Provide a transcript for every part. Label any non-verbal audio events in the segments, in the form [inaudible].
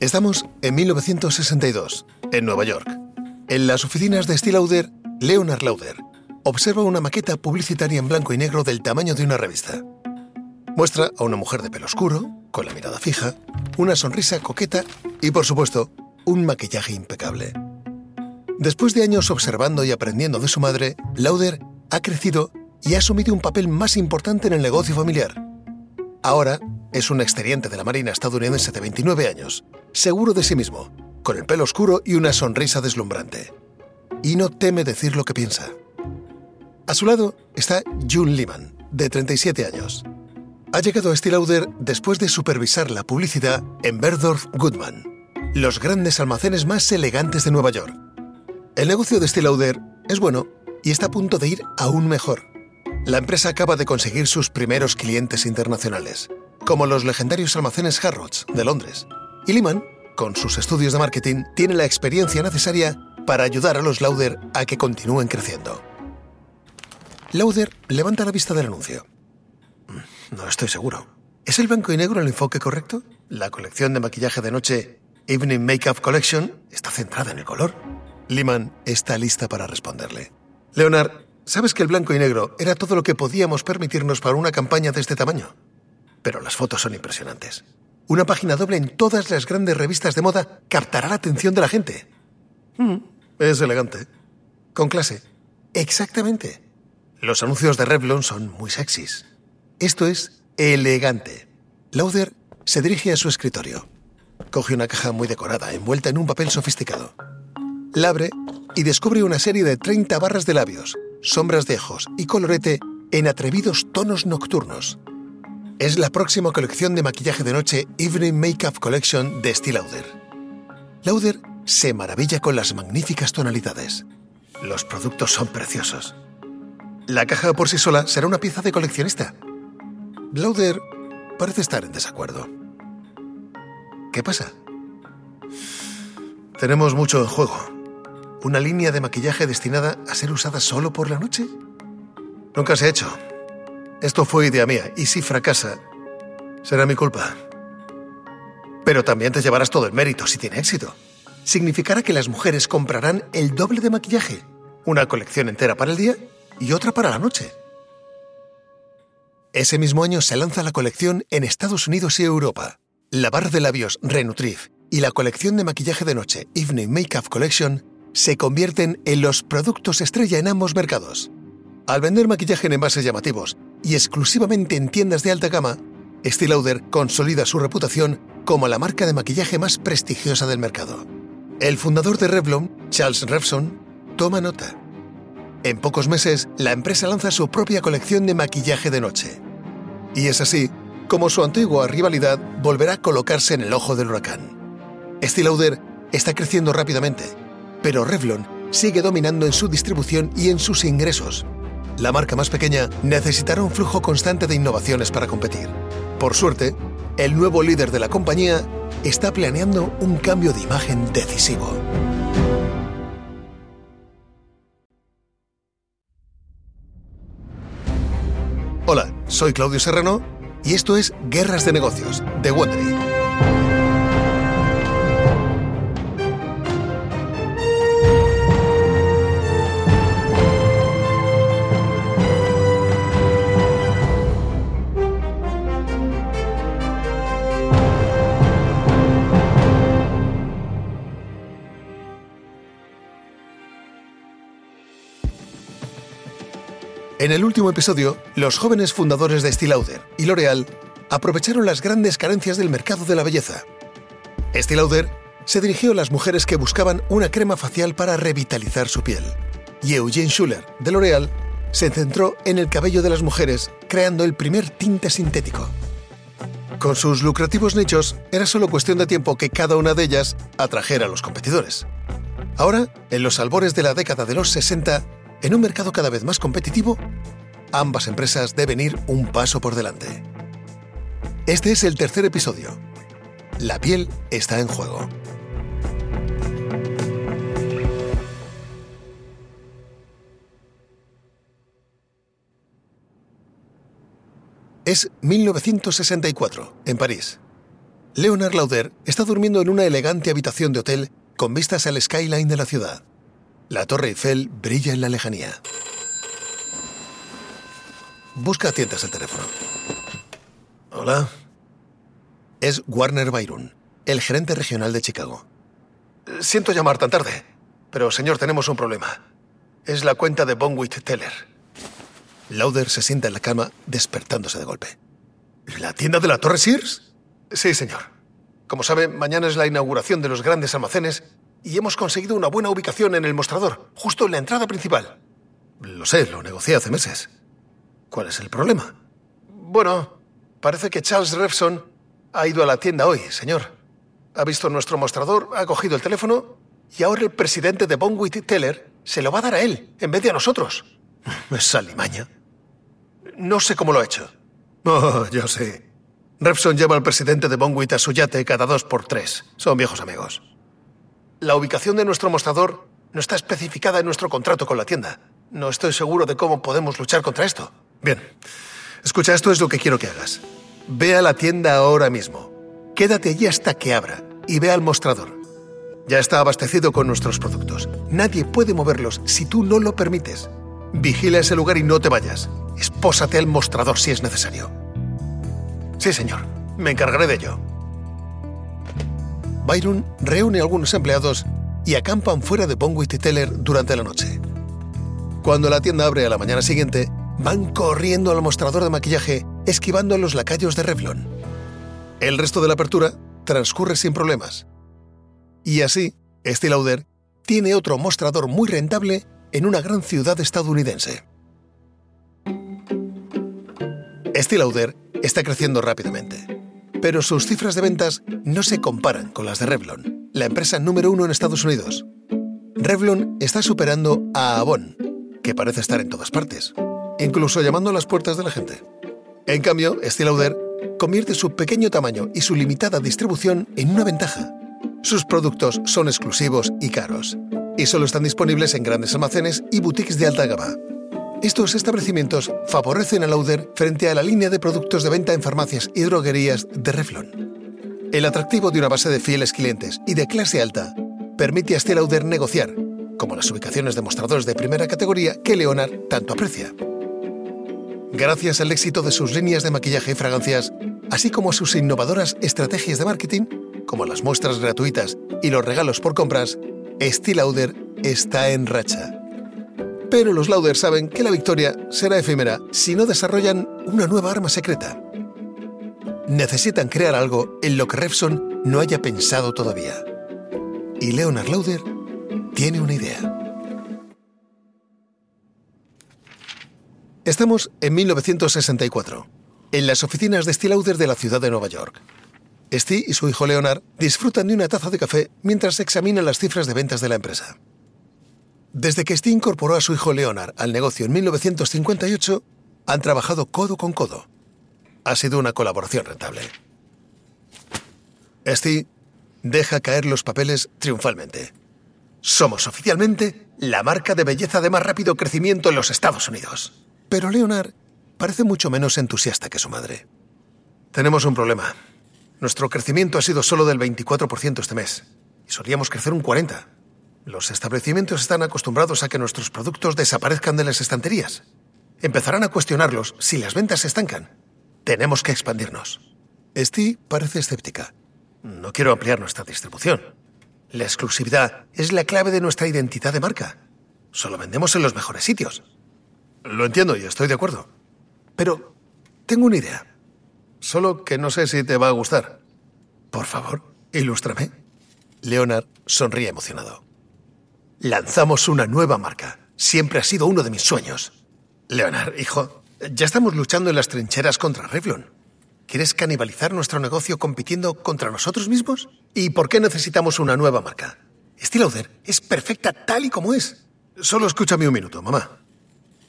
Estamos en 1962, en Nueva York. En las oficinas de Steel Lauder, Leonard Lauder observa una maqueta publicitaria en blanco y negro del tamaño de una revista. Muestra a una mujer de pelo oscuro, con la mirada fija, una sonrisa coqueta y, por supuesto, un maquillaje impecable. Después de años observando y aprendiendo de su madre, Lauder ha crecido y ha asumido un papel más importante en el negocio familiar. Ahora es un exteriente de la Marina estadounidense de 29 años, seguro de sí mismo, con el pelo oscuro y una sonrisa deslumbrante. Y no teme decir lo que piensa. A su lado está June Lehman, de 37 años. Ha llegado a Lauder después de supervisar la publicidad en Berdorf Goodman, los grandes almacenes más elegantes de Nueva York. El negocio de Lauder es bueno y está a punto de ir aún mejor. La empresa acaba de conseguir sus primeros clientes internacionales, como los legendarios almacenes Harrods de Londres. Y Lehman, con sus estudios de marketing, tiene la experiencia necesaria para ayudar a los Lauder a que continúen creciendo. Lauder levanta la vista del anuncio. Mm, no estoy seguro. ¿Es el blanco y negro el enfoque correcto? La colección de maquillaje de noche Evening Makeup Collection está centrada en el color. Lehman está lista para responderle. Leonard, sabes que el blanco y negro era todo lo que podíamos permitirnos para una campaña de este tamaño. Pero las fotos son impresionantes. Una página doble en todas las grandes revistas de moda captará la atención de la gente. Mm, es elegante. Con clase. Exactamente. Los anuncios de Revlon son muy sexys. Esto es elegante. Lauder se dirige a su escritorio. Coge una caja muy decorada, envuelta en un papel sofisticado. La abre y descubre una serie de 30 barras de labios, sombras de ojos y colorete en atrevidos tonos nocturnos. Es la próxima colección de maquillaje de noche Evening Makeup Collection de Steel Lauder. Lauder se maravilla con las magníficas tonalidades. Los productos son preciosos. La caja por sí sola será una pieza de coleccionista. Lauder parece estar en desacuerdo. ¿Qué pasa? Tenemos mucho en juego. ¿Una línea de maquillaje destinada a ser usada solo por la noche? Nunca se ha hecho. Esto fue idea mía, y si fracasa, será mi culpa. Pero también te llevarás todo el mérito si tiene éxito. Significará que las mujeres comprarán el doble de maquillaje, una colección entera para el día y otra para la noche. Ese mismo año se lanza la colección en Estados Unidos y Europa. La barra de labios Renutriv y la colección de maquillaje de noche Evening Makeup Collection se convierten en los productos estrella en ambos mercados. Al vender maquillaje en envases llamativos y exclusivamente en tiendas de alta gama, Estée Lauder consolida su reputación como la marca de maquillaje más prestigiosa del mercado. El fundador de Revlon, Charles Revson, toma nota. En pocos meses, la empresa lanza su propia colección de maquillaje de noche. Y es así como su antigua rivalidad volverá a colocarse en el ojo del huracán. Estée Lauder está creciendo rápidamente, pero Revlon sigue dominando en su distribución y en sus ingresos. La marca más pequeña necesitará un flujo constante de innovaciones para competir. Por suerte, el nuevo líder de la compañía está planeando un cambio de imagen decisivo. Hola, soy Claudio Serrano y esto es Guerras de Negocios de Wondery. En el último episodio, los jóvenes fundadores de Estée Lauder y L'Oréal aprovecharon las grandes carencias del mercado de la belleza. Estée Lauder se dirigió a las mujeres que buscaban una crema facial para revitalizar su piel. Y Eugene Schuller, de L'Oréal, se centró en el cabello de las mujeres, creando el primer tinte sintético. Con sus lucrativos nichos, era solo cuestión de tiempo que cada una de ellas atrajera a los competidores. Ahora, en los albores de la década de los 60, en un mercado cada vez más competitivo, ambas empresas deben ir un paso por delante. Este es el tercer episodio. La piel está en juego. Es 1964, en París. Leonard Lauder está durmiendo en una elegante habitación de hotel con vistas al skyline de la ciudad. La Torre Eiffel brilla en la lejanía. Busca a tientas el teléfono. Hola. Es Warner Byron, el gerente regional de Chicago. Siento llamar tan tarde, pero señor, tenemos un problema. Es la cuenta de Bonwit Teller. Lauder se sienta en la cama, despertándose de golpe. ¿La tienda de la Torre Sears? Sí, señor. Como sabe, mañana es la inauguración de los grandes almacenes y hemos conseguido una buena ubicación en el mostrador, justo en la entrada principal. Lo sé, lo negocié hace meses. ¿Cuál es el problema? Bueno, parece que Charles Revson ha ido a la tienda hoy, señor. Ha visto nuestro mostrador, ha cogido el teléfono y ahora el presidente de Bonwit Teller se lo va a dar a él, en vez de a nosotros. [laughs] Es alimaña. No sé cómo lo ha hecho. Oh, yo sé. Revson lleva al presidente de Bonwit a su yate cada dos por tres. Son viejos amigos. La ubicación de nuestro mostrador no está especificada en nuestro contrato con la tienda. No estoy seguro de cómo podemos luchar contra esto. Bien. Escucha, esto es lo que quiero que hagas. Ve a la tienda ahora mismo. Quédate allí hasta que abra y ve al mostrador. Ya está abastecido con nuestros productos. Nadie puede moverlos si tú no lo permites. Vigila ese lugar y no te vayas. Espósate al mostrador si es necesario. Sí, señor. Me encargaré de ello. Byron reúne a algunos empleados y acampan fuera de Bonwit Teller durante la noche. Cuando la tienda abre a la mañana siguiente, van corriendo al mostrador de maquillaje, esquivando a los lacayos de Revlon. El resto de la apertura transcurre sin problemas. Y así, Estée Lauder tiene otro mostrador muy rentable en una gran ciudad estadounidense. Estée Lauder está creciendo rápidamente, pero sus cifras de ventas no se comparan con las de Revlon, la empresa número uno en Estados Unidos. Revlon está superando a Avon, que parece estar en todas partes, incluso llamando a las puertas de la gente. En cambio, Estée Lauder convierte su pequeño tamaño y su limitada distribución en una ventaja. Sus productos son exclusivos y caros, y solo están disponibles en grandes almacenes y boutiques de alta gama. Estos establecimientos favorecen a Lauder frente a la línea de productos de venta en farmacias y droguerías de Revlon. El atractivo de una base de fieles clientes y de clase alta permite a Estée Lauder negociar, como las ubicaciones de mostradores de primera categoría que Leonard tanto aprecia. Gracias al éxito de sus líneas de maquillaje y fragancias, así como a sus innovadoras estrategias de marketing, como las muestras gratuitas y los regalos por compras, Estée Lauder está en racha. Pero los Lauder saben que la victoria será efímera si no desarrollan una nueva arma secreta. Necesitan crear algo en lo que Revson no haya pensado todavía. Y Leonard Lauder tiene una idea. Estamos en 1964, en las oficinas de Steel Lauder de la ciudad de Nueva York. Steve y su hijo Leonard disfrutan de una taza de café mientras examinan las cifras de ventas de la empresa. Desde que Steve incorporó a su hijo Leonard al negocio en 1958, han trabajado codo con codo. Ha sido una colaboración rentable. Steve deja caer los papeles triunfalmente. Somos oficialmente la marca de belleza de más rápido crecimiento en los Estados Unidos. Pero Leonard parece mucho menos entusiasta que su madre. Tenemos un problema. Nuestro crecimiento ha sido solo del 24% este mes y solíamos crecer un 40%. Los establecimientos están acostumbrados a que nuestros productos desaparezcan de las estanterías. Empezarán a cuestionarlos si las ventas se estancan. Tenemos que expandirnos. Steve parece escéptica. No quiero ampliar nuestra distribución. La exclusividad es la clave de nuestra identidad de marca. Solo vendemos en los mejores sitios. Lo entiendo y estoy de acuerdo. Pero tengo una idea. Solo que no sé si te va a gustar. Por favor, ilústrame. Leonard sonríe emocionado. Lanzamos una nueva marca. Siempre ha sido uno de mis sueños. Leonard, hijo, ya estamos luchando en las trincheras contra Revlon. ¿Quieres canibalizar nuestro negocio compitiendo contra nosotros mismos? ¿Y por qué necesitamos una nueva marca? Lauder es perfecta tal y como es. Solo escúchame un minuto, mamá.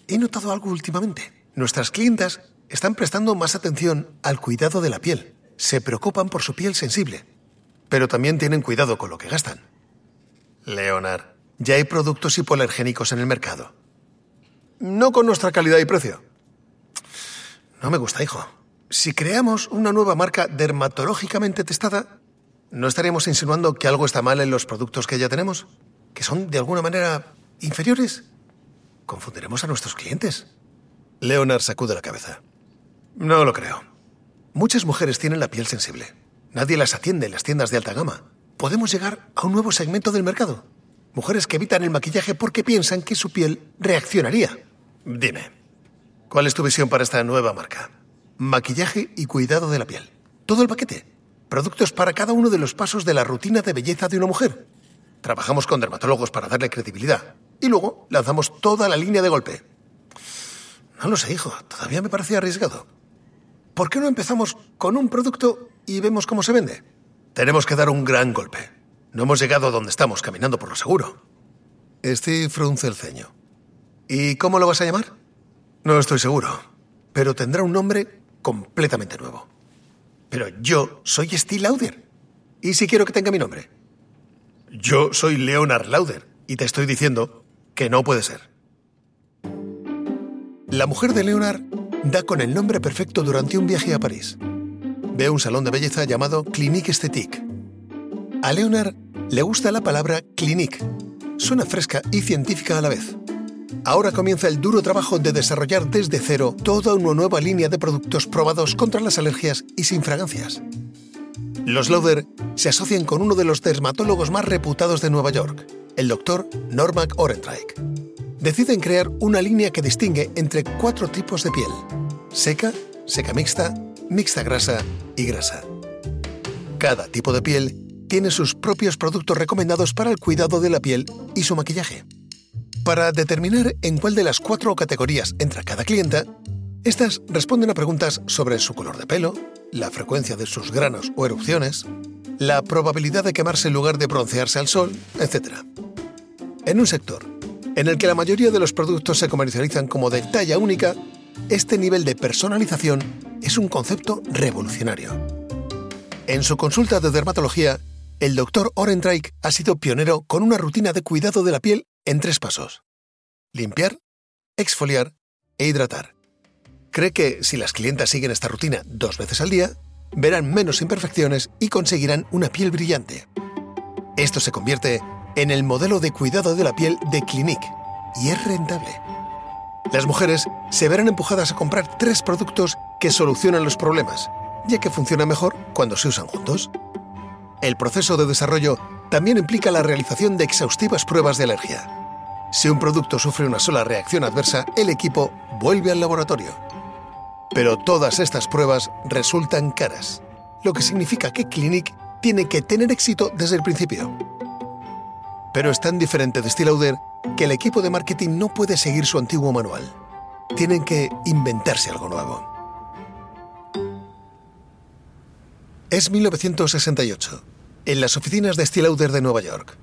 He notado algo últimamente. Nuestras clientas están prestando más atención al cuidado de la piel. Se preocupan por su piel sensible. Pero también tienen cuidado con lo que gastan. Leonard, ya hay productos hipoalergénicos en el mercado. No con nuestra calidad y precio. No me gusta, hijo. si creamos una nueva marca dermatológicamente testada, ¿no estaríamos insinuando que algo está mal en los productos que ya tenemos? ¿Que son de alguna manera inferiores? Confundiremos a nuestros clientes. Leonard sacude la cabeza. No lo creo. Muchas mujeres tienen la piel sensible. Nadie las atiende en las tiendas de alta gama. Podemos llegar a un nuevo segmento del mercado. Mujeres que evitan el maquillaje porque piensan que su piel reaccionaría. Dime, ¿cuál es tu visión para esta nueva marca? Maquillaje y cuidado de la piel. Todo el paquete. Productos para cada uno de los pasos de la rutina de belleza de una mujer. Trabajamos con dermatólogos para darle credibilidad. Y luego lanzamos toda la línea de golpe. No lo sé, hijo. Todavía me parece arriesgado. ¿Por qué no empezamos con un producto y vemos cómo se vende? Tenemos que dar un gran golpe. No hemos llegado a donde estamos, caminando por lo seguro. Steve frunce el ceño. ¿Y cómo lo vas a llamar? No estoy seguro, pero tendrá un nombre completamente nuevo. Pero yo soy Steve Lauder. ¿Y si quiero que tenga mi nombre? Yo soy Leonard Lauder y te estoy diciendo que no puede ser. La mujer de Leonard da con el nombre perfecto durante un viaje a París. Ve un salón de belleza llamado Clinique Esthétique a Leonard le gusta la palabra clinique. Suena fresca y científica a la vez. Ahora comienza el duro trabajo de desarrollar desde cero toda una nueva línea de productos probados contra las alergias y sin fragancias. Los Lauder se asocian con uno de los dermatólogos más reputados de Nueva York, el doctor Norman Orentreich. Deciden crear una línea que distingue entre cuatro tipos de piel: seca, seca mixta, mixta grasa y grasa. Cada tipo de piel tiene sus propios productos recomendados para el cuidado de la piel y su maquillaje. Para determinar en cuál de las cuatro categorías entra cada clienta, estas responden a preguntas sobre su color de pelo, la frecuencia de sus granos o erupciones, la probabilidad de quemarse en lugar de broncearse al sol, etc. En un sector en el que la mayoría de los productos se comercializan como de talla única, este nivel de personalización es un concepto revolucionario. En su consulta de dermatología, el doctor Orendreich ha sido pionero con una rutina de cuidado de la piel en tres pasos. Limpiar, exfoliar e hidratar. Cree que si las clientas siguen esta rutina dos veces al día, verán menos imperfecciones y conseguirán una piel brillante. Esto se convierte en el modelo de cuidado de la piel de Clinique y es rentable. Las mujeres se verán empujadas a comprar tres productos que solucionan los problemas, ya que funcionan mejor cuando se usan juntos. El proceso de desarrollo también implica la realización de exhaustivas pruebas de alergia. Si un producto sufre una sola reacción adversa, el equipo vuelve al laboratorio. Pero todas estas pruebas resultan caras, lo que significa que Clinic tiene que tener éxito desde el principio. Pero es tan diferente de Stilauder que el equipo de marketing no puede seguir su antiguo manual. Tienen que inventarse algo nuevo. Es 1968, en las oficinas de Steel Lauder de Nueva York.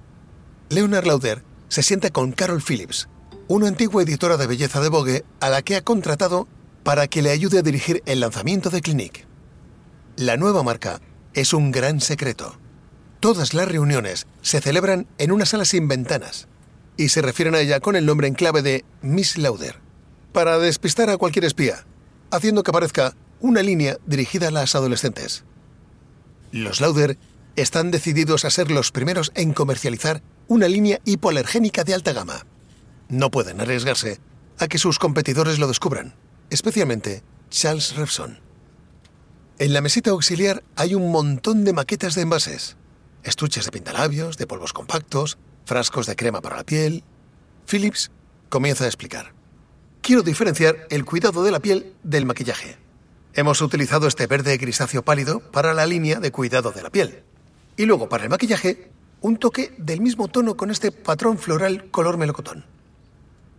Leonard Lauder se sienta con Carol Phillips, una antigua editora de belleza de Vogue a la que ha contratado para que le ayude a dirigir el lanzamiento de Clinique. La nueva marca es un gran secreto. Todas las reuniones se celebran en una sala sin ventanas y se refieren a ella con el nombre en clave de Miss Lauder, para despistar a cualquier espía, haciendo que aparezca una línea dirigida a las adolescentes. Los Lauder están decididos a ser los primeros en comercializar una línea hipoalergénica de alta gama. No pueden arriesgarse a que sus competidores lo descubran, especialmente Charles Revson. En la mesita auxiliar hay un montón de maquetas de envases, estuches de pintalabios, de polvos compactos, frascos de crema para la piel. Phillips comienza a explicar. Quiero diferenciar el cuidado de la piel del maquillaje. Hemos utilizado este verde grisáceo pálido para la línea de cuidado de la piel. Y luego para el maquillaje, un toque del mismo tono con este patrón floral color melocotón.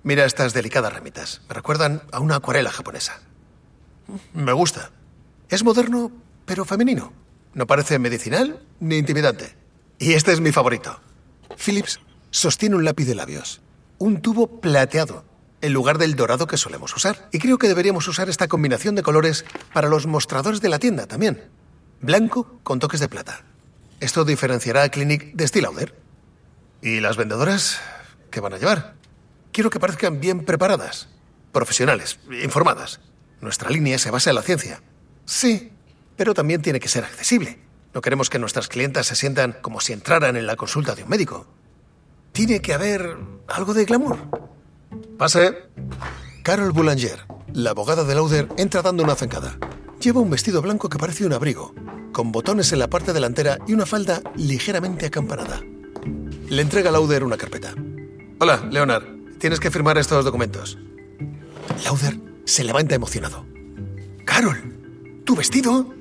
Mira estas delicadas ramitas. Me recuerdan a una acuarela japonesa. Me gusta. Es moderno, pero femenino. No parece medicinal ni intimidante. Y este es mi favorito. Phillips sostiene un lápiz de labios. Un tubo plateado en lugar del dorado que solemos usar. Y creo que deberíamos usar esta combinación de colores para los mostradores de la tienda también. Blanco con toques de plata. Esto diferenciará a Clinic de Steel ¿Y las vendedoras qué van a llevar? Quiero que parezcan bien preparadas, profesionales, informadas. Nuestra línea se basa en la ciencia. Sí, pero también tiene que ser accesible. No queremos que nuestras clientas se sientan como si entraran en la consulta de un médico. Tiene que haber algo de glamour. Pase. Carol Boulanger, la abogada de Lauder, entra dando una zancada. Lleva un vestido blanco que parece un abrigo, con botones en la parte delantera y una falda ligeramente acampanada. Le entrega a Lauder una carpeta. Hola, Leonard. Tienes que firmar estos documentos. Lauder se levanta emocionado. Carol, ¿tu vestido?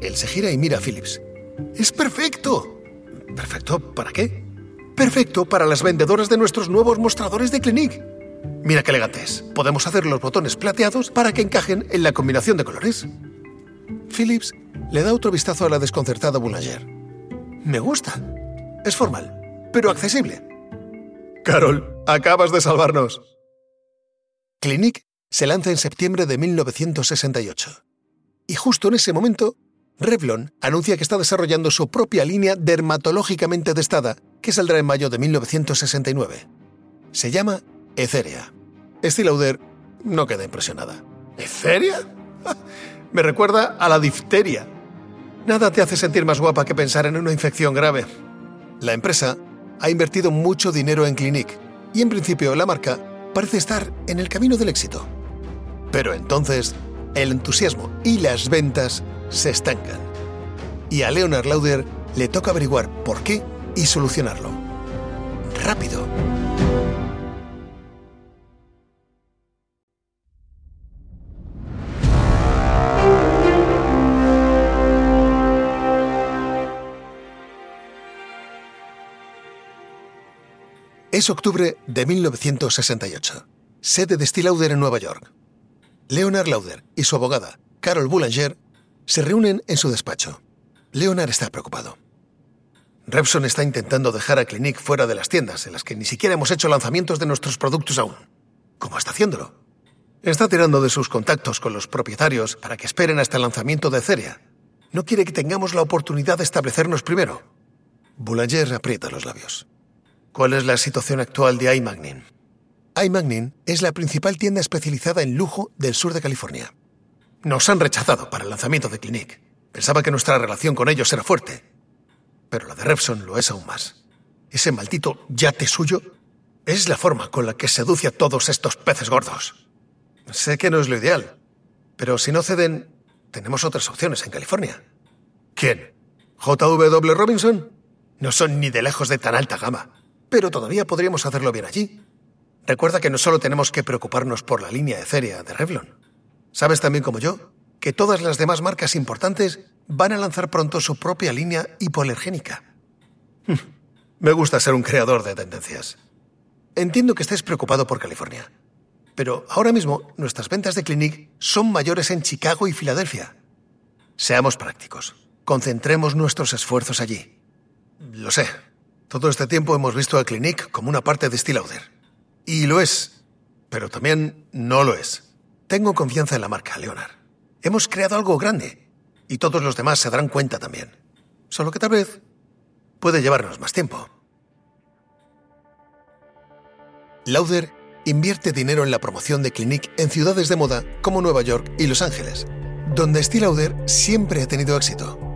Él se gira y mira a Phillips. ¡Es perfecto! ¿Perfecto para qué? Perfecto para las vendedoras de nuestros nuevos mostradores de Clinique. Mira qué elegantes. Podemos hacer los botones plateados para que encajen en la combinación de colores. Phillips le da otro vistazo a la desconcertada Boulanger. Me gusta. Es formal, pero accesible. Carol, acabas de salvarnos. Clinique se lanza en septiembre de 1968. Y justo en ese momento, Revlon anuncia que está desarrollando su propia línea dermatológicamente testada, que saldrá en mayo de 1969. Se llama Etheria. Estée Lauder no queda impresionada. ¿Etheria? [laughs] Me recuerda a la difteria. Nada te hace sentir más guapa que pensar en una infección grave. La empresa ha invertido mucho dinero en Clinique y en principio la marca parece estar en el camino del éxito. Pero entonces, el entusiasmo y las ventas se estancan. Y a Leonard Lauder le toca averiguar por qué y solucionarlo. Rápido. Es octubre de 1968, sede de Steel Lauder en Nueva York. Leonard Lauder y su abogada, Carol Boulanger, se reúnen en su despacho. Leonard está preocupado. Repson está intentando dejar a Clinique fuera de las tiendas, en las que ni siquiera hemos hecho lanzamientos de nuestros productos aún. ¿Cómo está haciéndolo? Está tirando de sus contactos con los propietarios para que esperen hasta el lanzamiento de Ceria. No quiere que tengamos la oportunidad de establecernos primero. Boulanger aprieta los labios. ¿Cuál es la situación actual de iMagnin? iMagnin es la principal tienda especializada en lujo del sur de California. Nos han rechazado para el lanzamiento de Clinique. Pensaba que nuestra relación con ellos era fuerte. Pero la de Repson lo es aún más. Ese maldito yate suyo es la forma con la que seduce a todos estos peces gordos. Sé que no es lo ideal, pero si no ceden, tenemos otras opciones en California. ¿Quién? ¿JW Robinson? No son ni de lejos de tan alta gama pero todavía podríamos hacerlo bien allí. Recuerda que no solo tenemos que preocuparnos por la línea etérea de Revlon. Sabes también como yo que todas las demás marcas importantes van a lanzar pronto su propia línea hipoalergénica. [laughs] Me gusta ser un creador de tendencias. Entiendo que estés preocupado por California, pero ahora mismo nuestras ventas de Clinique son mayores en Chicago y Filadelfia. Seamos prácticos. Concentremos nuestros esfuerzos allí. Lo sé, todo este tiempo hemos visto a Clinique como una parte de Steel Y lo es, pero también no lo es. Tengo confianza en la marca, Leonard. Hemos creado algo grande y todos los demás se darán cuenta también. Solo que tal vez puede llevarnos más tiempo. Lauder invierte dinero en la promoción de Clinique en ciudades de moda como Nueva York y Los Ángeles, donde Steel Lauder siempre ha tenido éxito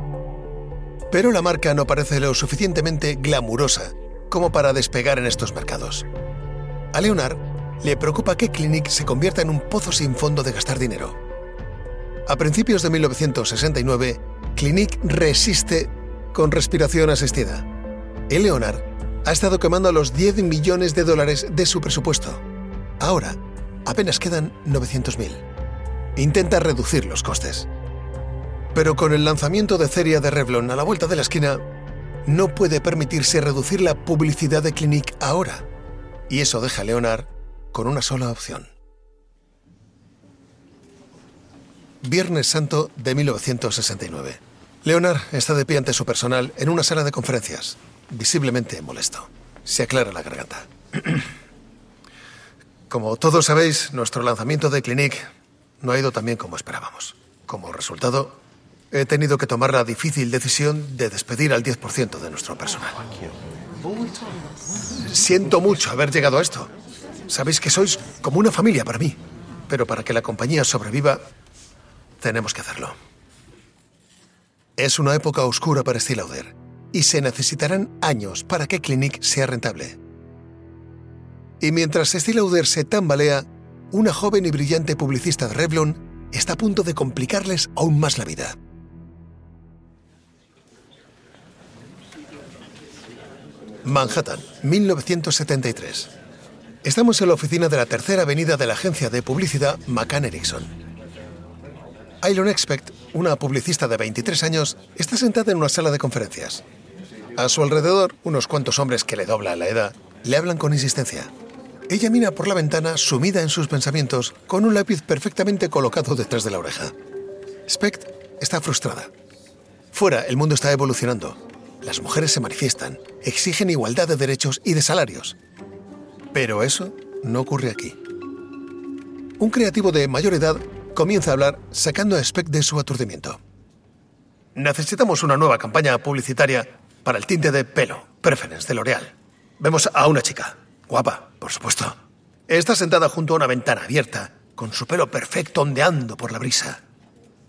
pero la marca no parece lo suficientemente glamurosa como para despegar en estos mercados. A Leonard le preocupa que Clinique se convierta en un pozo sin fondo de gastar dinero. A principios de 1969, Clinique resiste con respiración asistida. Y Leonard ha estado quemando los 10 millones de dólares de su presupuesto. Ahora, apenas quedan 900.000. Intenta reducir los costes. Pero con el lanzamiento de Ceria de Revlon a la vuelta de la esquina, no puede permitirse reducir la publicidad de Clinique ahora. Y eso deja a Leonard con una sola opción. Viernes Santo de 1969. Leonard está de pie ante su personal en una sala de conferencias, visiblemente molesto. Se aclara la garganta. [clears throat] Como todos sabéis, nuestro lanzamiento de Clinique no ha ido tan bien como esperábamos. Como resultado, he tenido que tomar la difícil decisión de despedir al 10% de nuestro personal. Siento mucho haber llegado a esto. Sabéis que sois como una familia para mí, pero para que la compañía sobreviva, tenemos que hacerlo. Es una época oscura para Estée Lauder y se necesitarán años para que Clinique sea rentable. Y mientras Estée Lauder se tambalea, una joven y brillante publicista de Revlon está a punto de complicarles aún más la vida. Manhattan, 1973. Estamos en la oficina de la tercera avenida de la agencia de publicidad McCann Erickson. Aylon Expect, una publicista de 23 años, está sentada en una sala de conferencias. A su alrededor, unos cuantos hombres que le doblan la edad le hablan con insistencia. Ella mira por la ventana, sumida en sus pensamientos, con un lápiz perfectamente colocado detrás de la oreja. Specht está frustrada. Fuera, el mundo está evolucionando. Las mujeres se manifiestan, exigen igualdad de derechos y de salarios. Pero eso no ocurre aquí. Un creativo de mayor edad comienza a hablar sacando a Speck de su aturdimiento. Necesitamos una nueva campaña publicitaria para el tinte de pelo, Preference de L'Oreal. Vemos a una chica, guapa, por supuesto. Está sentada junto a una ventana abierta, con su pelo perfecto ondeando por la brisa.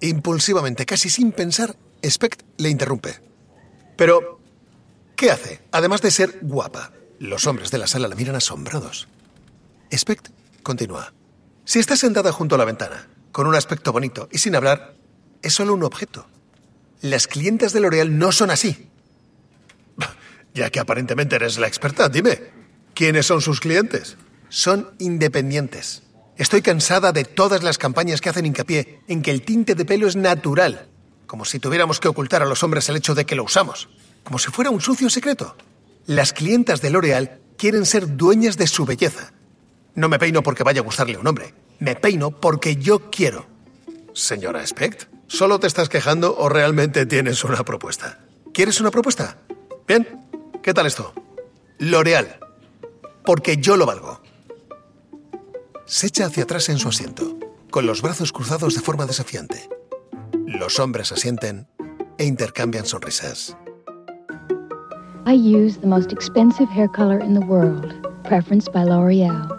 Impulsivamente, casi sin pensar, Speck le interrumpe. Pero, ¿qué hace? Además de ser guapa. Los hombres de la sala la miran asombrados. Speck continúa. Si está sentada junto a la ventana, con un aspecto bonito y sin hablar, es solo un objeto. Las clientes de L'Oreal no son así. [laughs] Ya que aparentemente eres la experta, dime, ¿quiénes son sus clientes? Son independientes. Estoy cansada de todas las campañas que hacen hincapié en que el tinte de pelo es natural, como si tuviéramos que ocultar a los hombres el hecho de que lo usamos, como si fuera un sucio secreto. Las clientas de L'Oreal quieren ser dueñas de su belleza. No me peino porque vaya a gustarle a un hombre. Me peino porque yo quiero. Señora Specht, ¿solo te estás quejando o realmente tienes una propuesta? ¿Quieres una propuesta? Bien, ¿qué tal esto? L'Oreal. Porque yo lo valgo. Se echa hacia atrás en su asiento, con los brazos cruzados de forma desafiante. Los hombres asienten e intercambian sonrisas. I use the most expensive hair color in the world, preference by L'Oreal.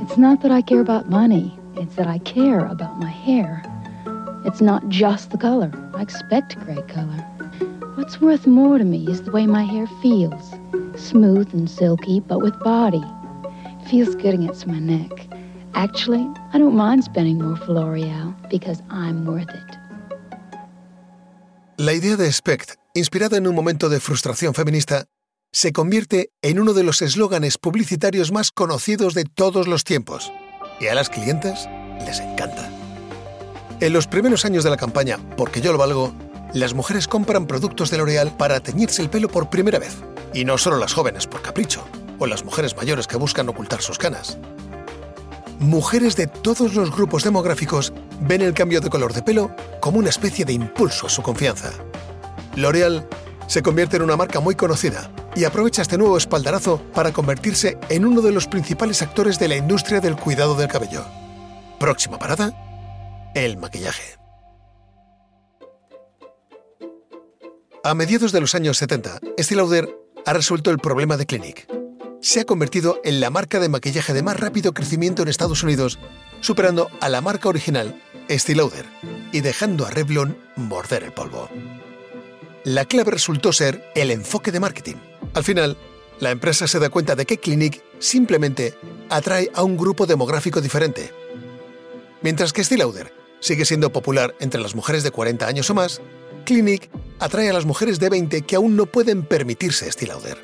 It's not that I care about money, it's that I care about my hair. It's not just the color. I expect great color. What's worth more to me is the way my hair feels. Smooth and silky, but with body. It feels good against my neck. Actually, I don't mind spending more for L'Oreal because I'm worth it. La idea de Specht, inspirada en un momento de frustración feminista, se convierte en uno de los eslóganes publicitarios más conocidos de todos los tiempos. Y a las clientes les encanta. En los primeros años de la campaña Porque yo lo valgo, las mujeres compran productos de L'Oreal para teñirse el pelo por primera vez. Y no solo las jóvenes por capricho, o las mujeres mayores que buscan ocultar sus canas. Mujeres de todos los grupos demográficos ven el cambio de color de pelo como una especie de impulso a su confianza. L'Oreal se convierte en una marca muy conocida y aprovecha este nuevo espaldarazo para convertirse en uno de los principales actores de la industria del cuidado del cabello. Próxima parada, el maquillaje. A mediados de los años 70, Estée Lauder ha resuelto el problema de Clinique. Se ha convertido en la marca de maquillaje de más rápido crecimiento en Estados Unidos, superando a la marca original, Estée Lauder, y dejando a Revlon morder el polvo. La clave resultó ser el enfoque de marketing. Al final, la empresa se da cuenta de que Clinique simplemente atrae a un grupo demográfico diferente. Mientras que Estée Lauder sigue siendo popular entre las mujeres de 40 años o más, Clinique atrae a las mujeres de 20 que aún no pueden permitirse Estée Lauder.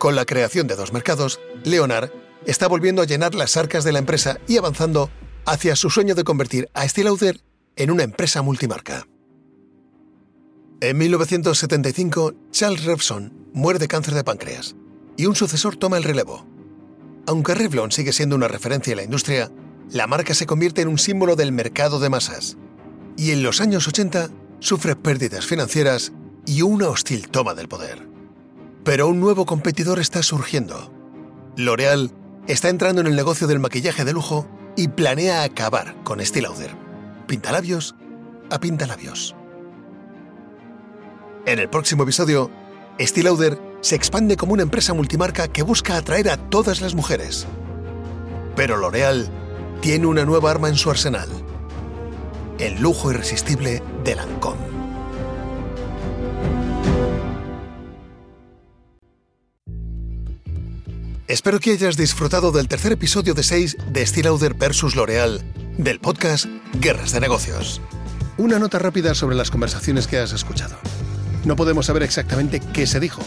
Con la creación de dos mercados, Leonard está volviendo a llenar las arcas de la empresa y avanzando hacia su sueño de convertir a Estée Lauder en una empresa multimarca. En 1975, Charles Revson muere de cáncer de páncreas y un sucesor toma el relevo. Aunque Revlon sigue siendo una referencia en la industria, la marca se convierte en un símbolo del mercado de masas. Y en los años 80 sufre pérdidas financieras y una hostil toma del poder. Pero un nuevo competidor está surgiendo. L'Oreal está entrando en el negocio del maquillaje de lujo y planea acabar con Estée Lauder. Pintalabios a pintalabios. En el próximo episodio, Estée Lauder se expande como una empresa multimarca que busca atraer a todas las mujeres. Pero L'Oreal tiene una nueva arma en su arsenal. El lujo irresistible de Lancôme. Espero que hayas disfrutado del tercer episodio de 6 de Steel Lauder vs L'Oreal del podcast Guerras de Negocios. Una nota rápida sobre las conversaciones que has escuchado. No podemos saber exactamente qué se dijo,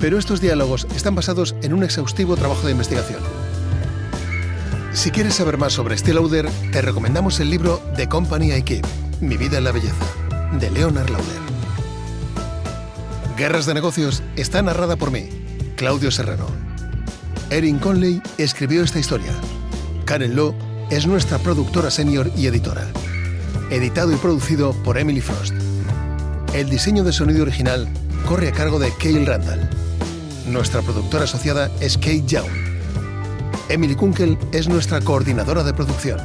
pero estos diálogos están basados en un exhaustivo trabajo de investigación. Si quieres saber más sobre Steel Lauder, te recomendamos el libro The Company I Keep, Mi vida en la belleza, de Leonard Lauder. Guerras de Negocios está narrada por mí, Claudio Serrano. Erin Conley escribió esta historia. Karen Lowe es nuestra productora senior y editora. Editado y producido por Emily Frost. El diseño de sonido original corre a cargo de Kale Randall. Nuestra productora asociada es Kate Young. Emily Kunkel es nuestra coordinadora de producción.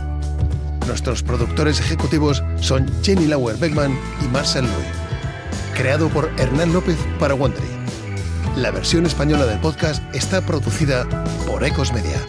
Nuestros productores ejecutivos son Jenny Lauer Beckman y Marcel Louis. Creado por Hernán López para Wondery. La versión española del podcast está producida por Ecos Media.